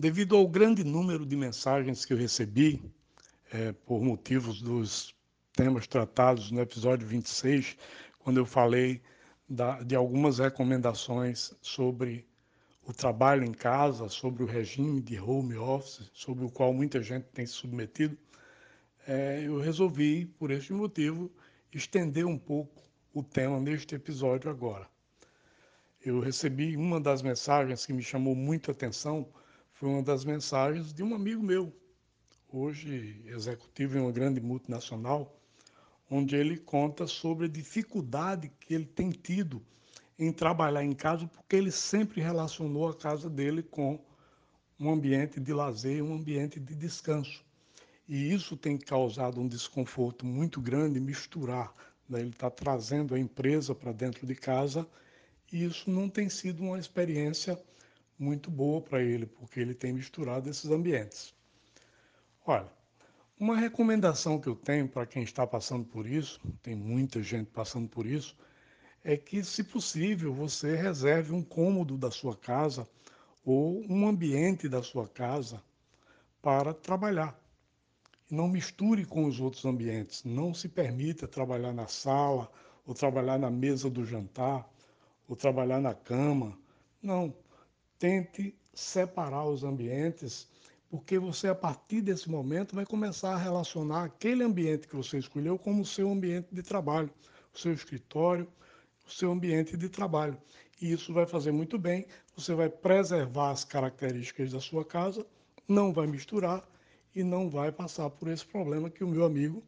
Devido ao grande número de mensagens que eu recebi, é, por motivos dos temas tratados no episódio 26, quando eu falei da, de algumas recomendações sobre o trabalho em casa, sobre o regime de home office, sobre o qual muita gente tem se submetido, é, eu resolvi, por este motivo, estender um pouco o tema neste episódio agora. Eu recebi uma das mensagens que me chamou muito a atenção foi uma das mensagens de um amigo meu, hoje executivo em uma grande multinacional, onde ele conta sobre a dificuldade que ele tem tido em trabalhar em casa, porque ele sempre relacionou a casa dele com um ambiente de lazer, um ambiente de descanso. E isso tem causado um desconforto muito grande misturar. Né? Ele está trazendo a empresa para dentro de casa e isso não tem sido uma experiência muito boa para ele, porque ele tem misturado esses ambientes. Olha, uma recomendação que eu tenho para quem está passando por isso, tem muita gente passando por isso, é que, se possível, você reserve um cômodo da sua casa ou um ambiente da sua casa para trabalhar. Não misture com os outros ambientes. Não se permita trabalhar na sala, ou trabalhar na mesa do jantar, ou trabalhar na cama. Não tente separar os ambientes, porque você, a partir desse momento, vai começar a relacionar aquele ambiente que você escolheu como o seu ambiente de trabalho, o seu escritório, o seu ambiente de trabalho. E isso vai fazer muito bem, você vai preservar as características da sua casa, não vai misturar e não vai passar por esse problema que o meu amigo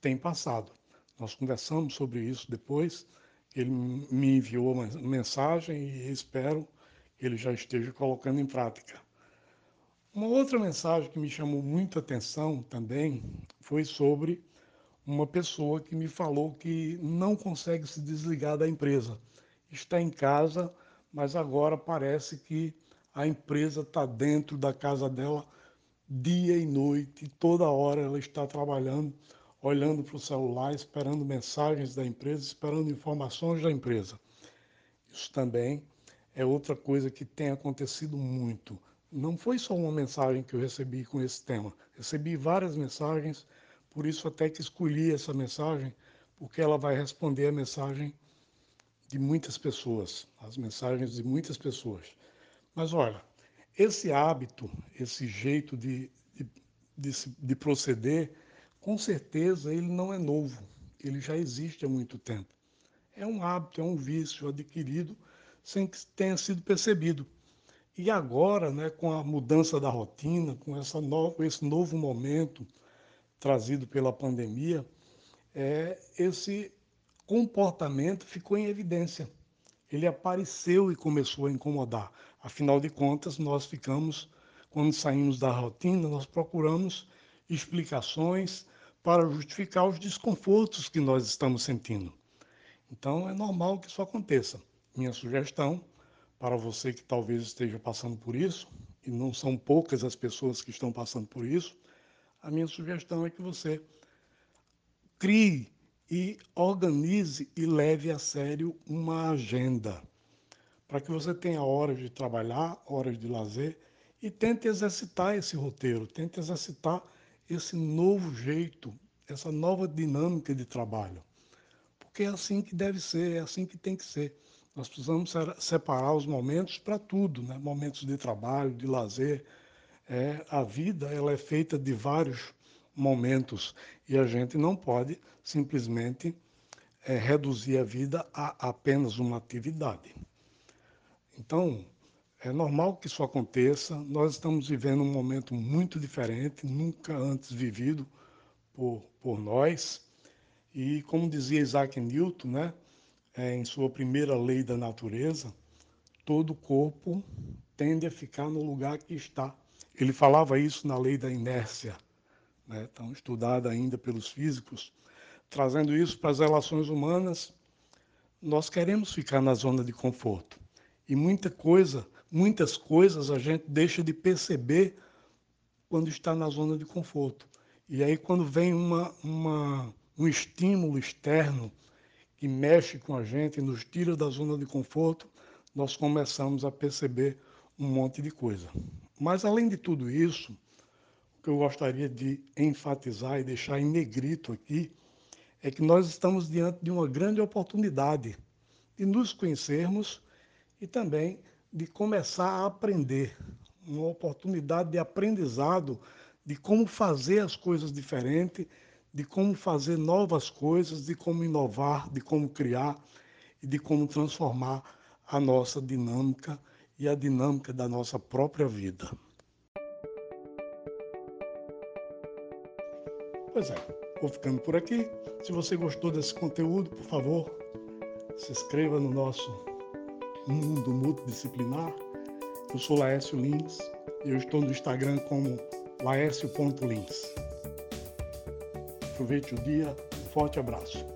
tem passado. Nós conversamos sobre isso depois, ele me enviou uma mensagem e espero ele já esteja colocando em prática. Uma outra mensagem que me chamou muita atenção também foi sobre uma pessoa que me falou que não consegue se desligar da empresa. Está em casa, mas agora parece que a empresa está dentro da casa dela dia e noite, toda hora ela está trabalhando, olhando para o celular, esperando mensagens da empresa, esperando informações da empresa. Isso também é outra coisa que tem acontecido muito. Não foi só uma mensagem que eu recebi com esse tema. Recebi várias mensagens, por isso até que escolhi essa mensagem, porque ela vai responder a mensagem de muitas pessoas, as mensagens de muitas pessoas. Mas olha, esse hábito, esse jeito de, de, de, de proceder, com certeza ele não é novo, ele já existe há muito tempo. É um hábito, é um vício adquirido sem que tenha sido percebido. E agora, né, com a mudança da rotina, com essa no, esse novo momento trazido pela pandemia, é, esse comportamento ficou em evidência. Ele apareceu e começou a incomodar. Afinal de contas, nós ficamos, quando saímos da rotina, nós procuramos explicações para justificar os desconfortos que nós estamos sentindo. Então, é normal que isso aconteça minha sugestão para você que talvez esteja passando por isso, e não são poucas as pessoas que estão passando por isso, a minha sugestão é que você crie e organize e leve a sério uma agenda, para que você tenha horas de trabalhar, horas de lazer e tente exercitar esse roteiro, tente exercitar esse novo jeito, essa nova dinâmica de trabalho. Porque é assim que deve ser, é assim que tem que ser. Nós precisamos separar os momentos para tudo, né? momentos de trabalho, de lazer. É, a vida ela é feita de vários momentos e a gente não pode simplesmente é, reduzir a vida a apenas uma atividade. Então, é normal que isso aconteça. Nós estamos vivendo um momento muito diferente, nunca antes vivido por, por nós. E como dizia Isaac Newton, né? É, em sua primeira lei da natureza, todo corpo tende a ficar no lugar que está. Ele falava isso na lei da inércia, né, tão estudada ainda pelos físicos, trazendo isso para as relações humanas. Nós queremos ficar na zona de conforto e muita coisa, muitas coisas a gente deixa de perceber quando está na zona de conforto. E aí quando vem uma, uma, um estímulo externo que mexe com a gente, nos tira da zona de conforto, nós começamos a perceber um monte de coisa. Mas além de tudo isso, o que eu gostaria de enfatizar e deixar em negrito aqui é que nós estamos diante de uma grande oportunidade de nos conhecermos e também de começar a aprender, uma oportunidade de aprendizado de como fazer as coisas diferente, de como fazer novas coisas, de como inovar, de como criar e de como transformar a nossa dinâmica e a dinâmica da nossa própria vida. Pois é, vou ficando por aqui. Se você gostou desse conteúdo, por favor, se inscreva no nosso mundo multidisciplinar. Eu sou Laércio Lins e eu estou no Instagram como laércio.lins. Aproveite o dia, um forte abraço.